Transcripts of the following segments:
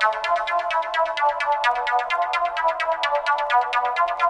Thank you.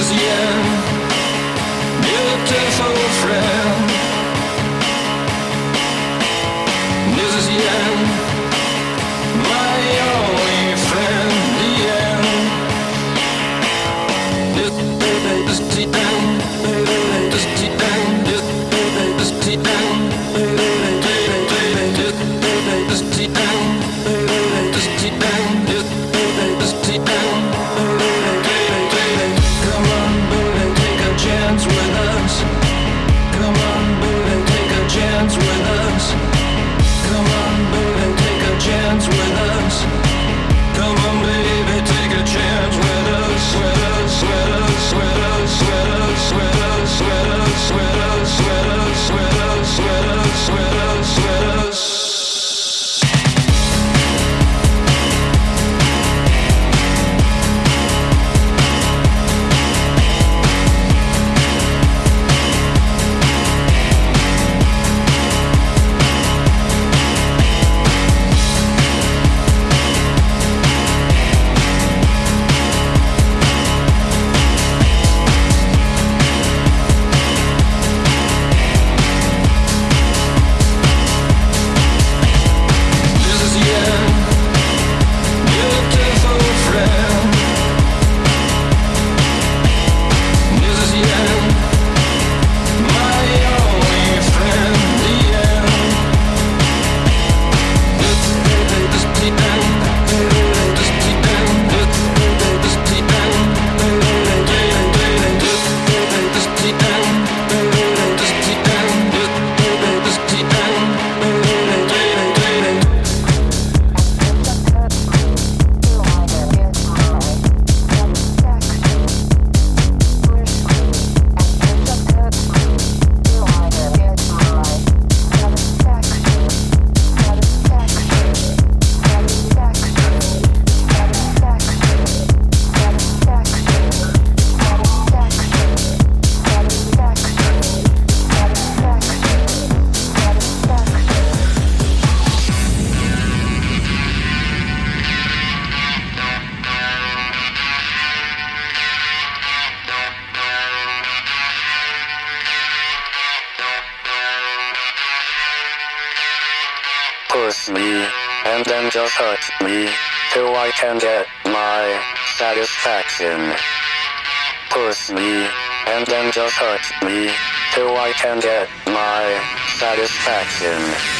as yen. can get my satisfaction.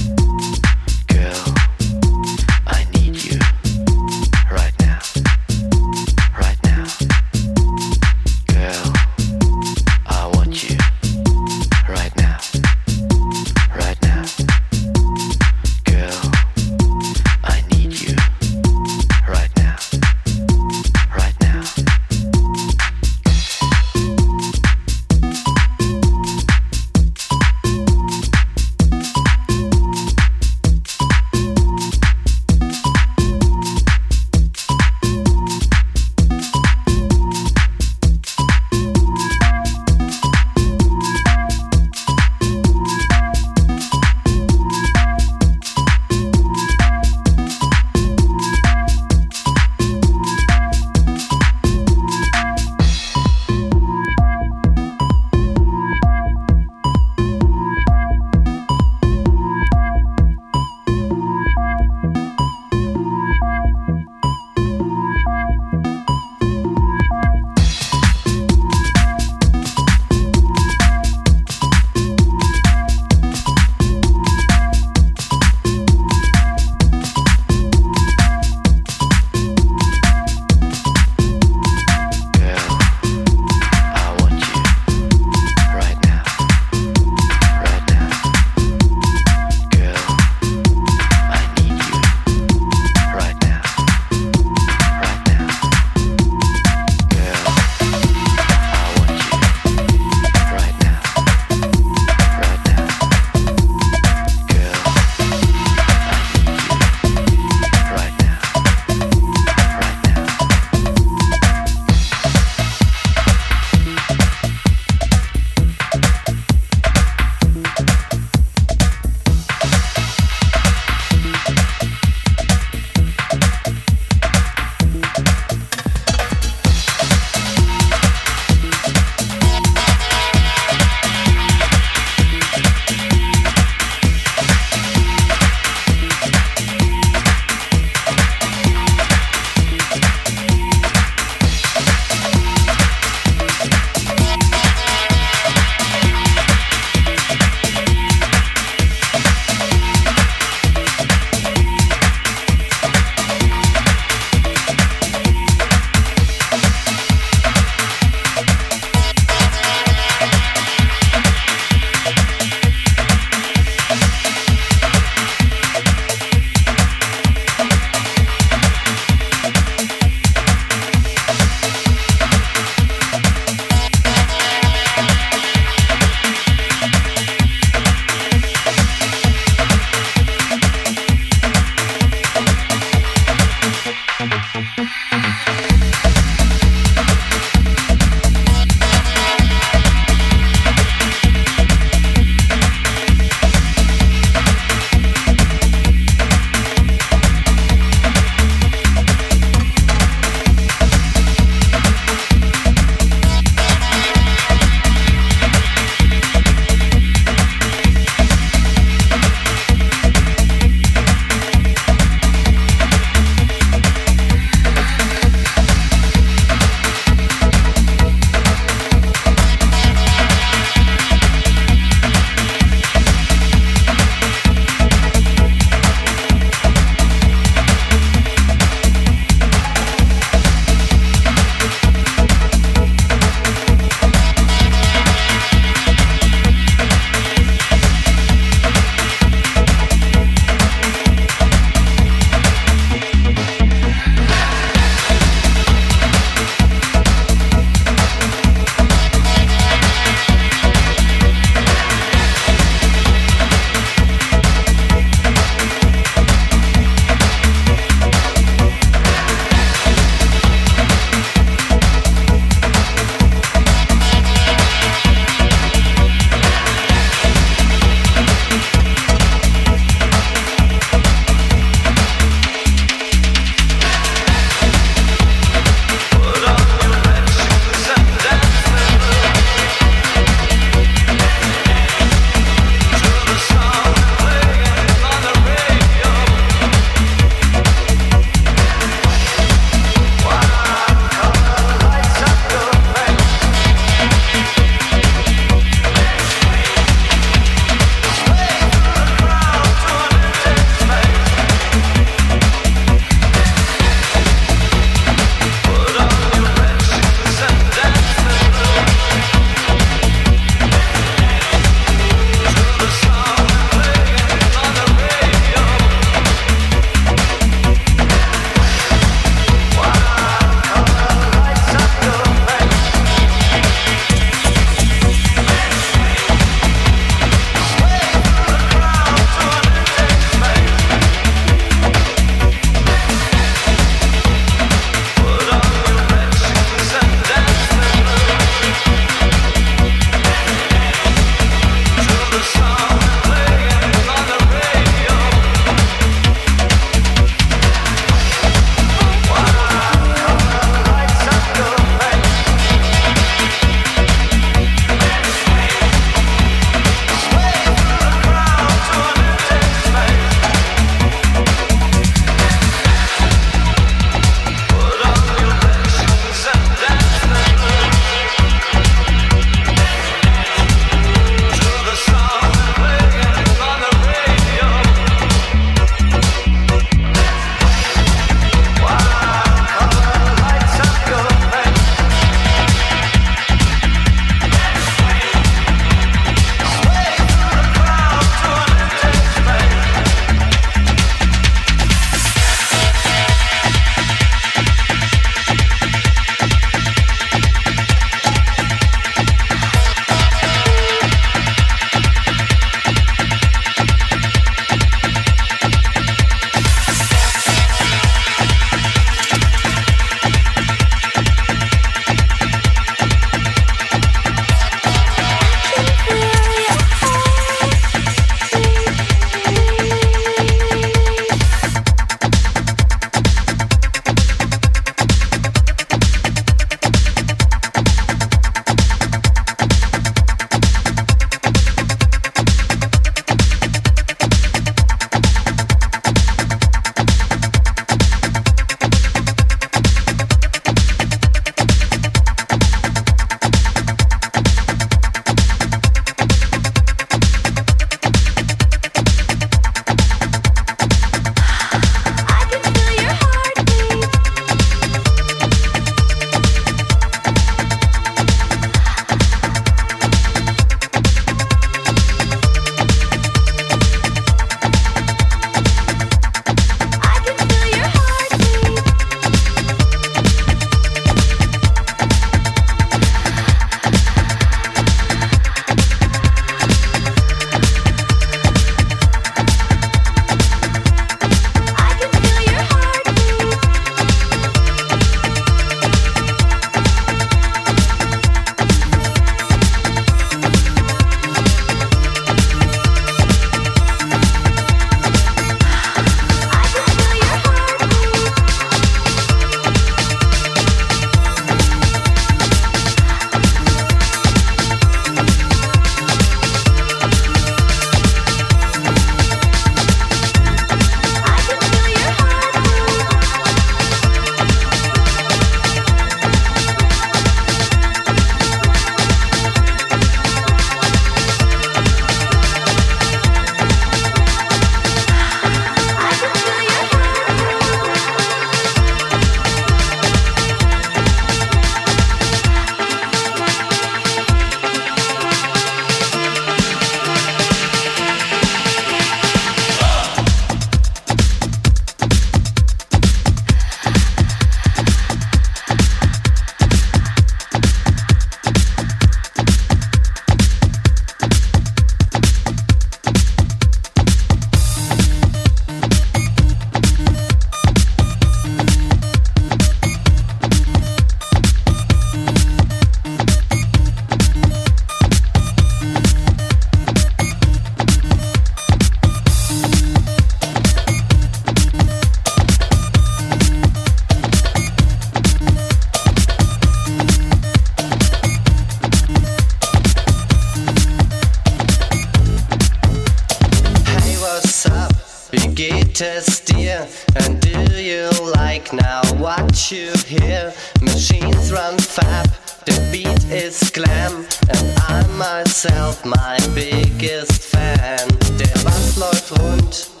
läuft rund.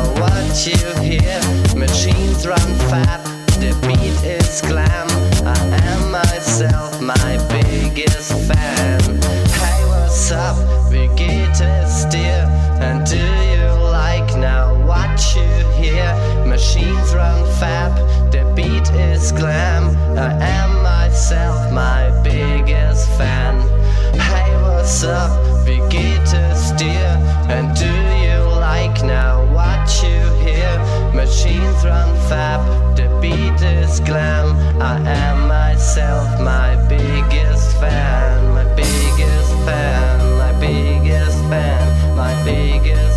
Now what you hear, machines run fat, the beat is glam. I am myself, my biggest fan. Hey, what's up? We get steer. And do you like now what you hear? Machines run fab, the beat is glam. I am myself, my biggest fan. Hey, what's up? We get machines run fab, the beat is glam. I am myself, my biggest fan, my biggest fan, my biggest fan, my biggest.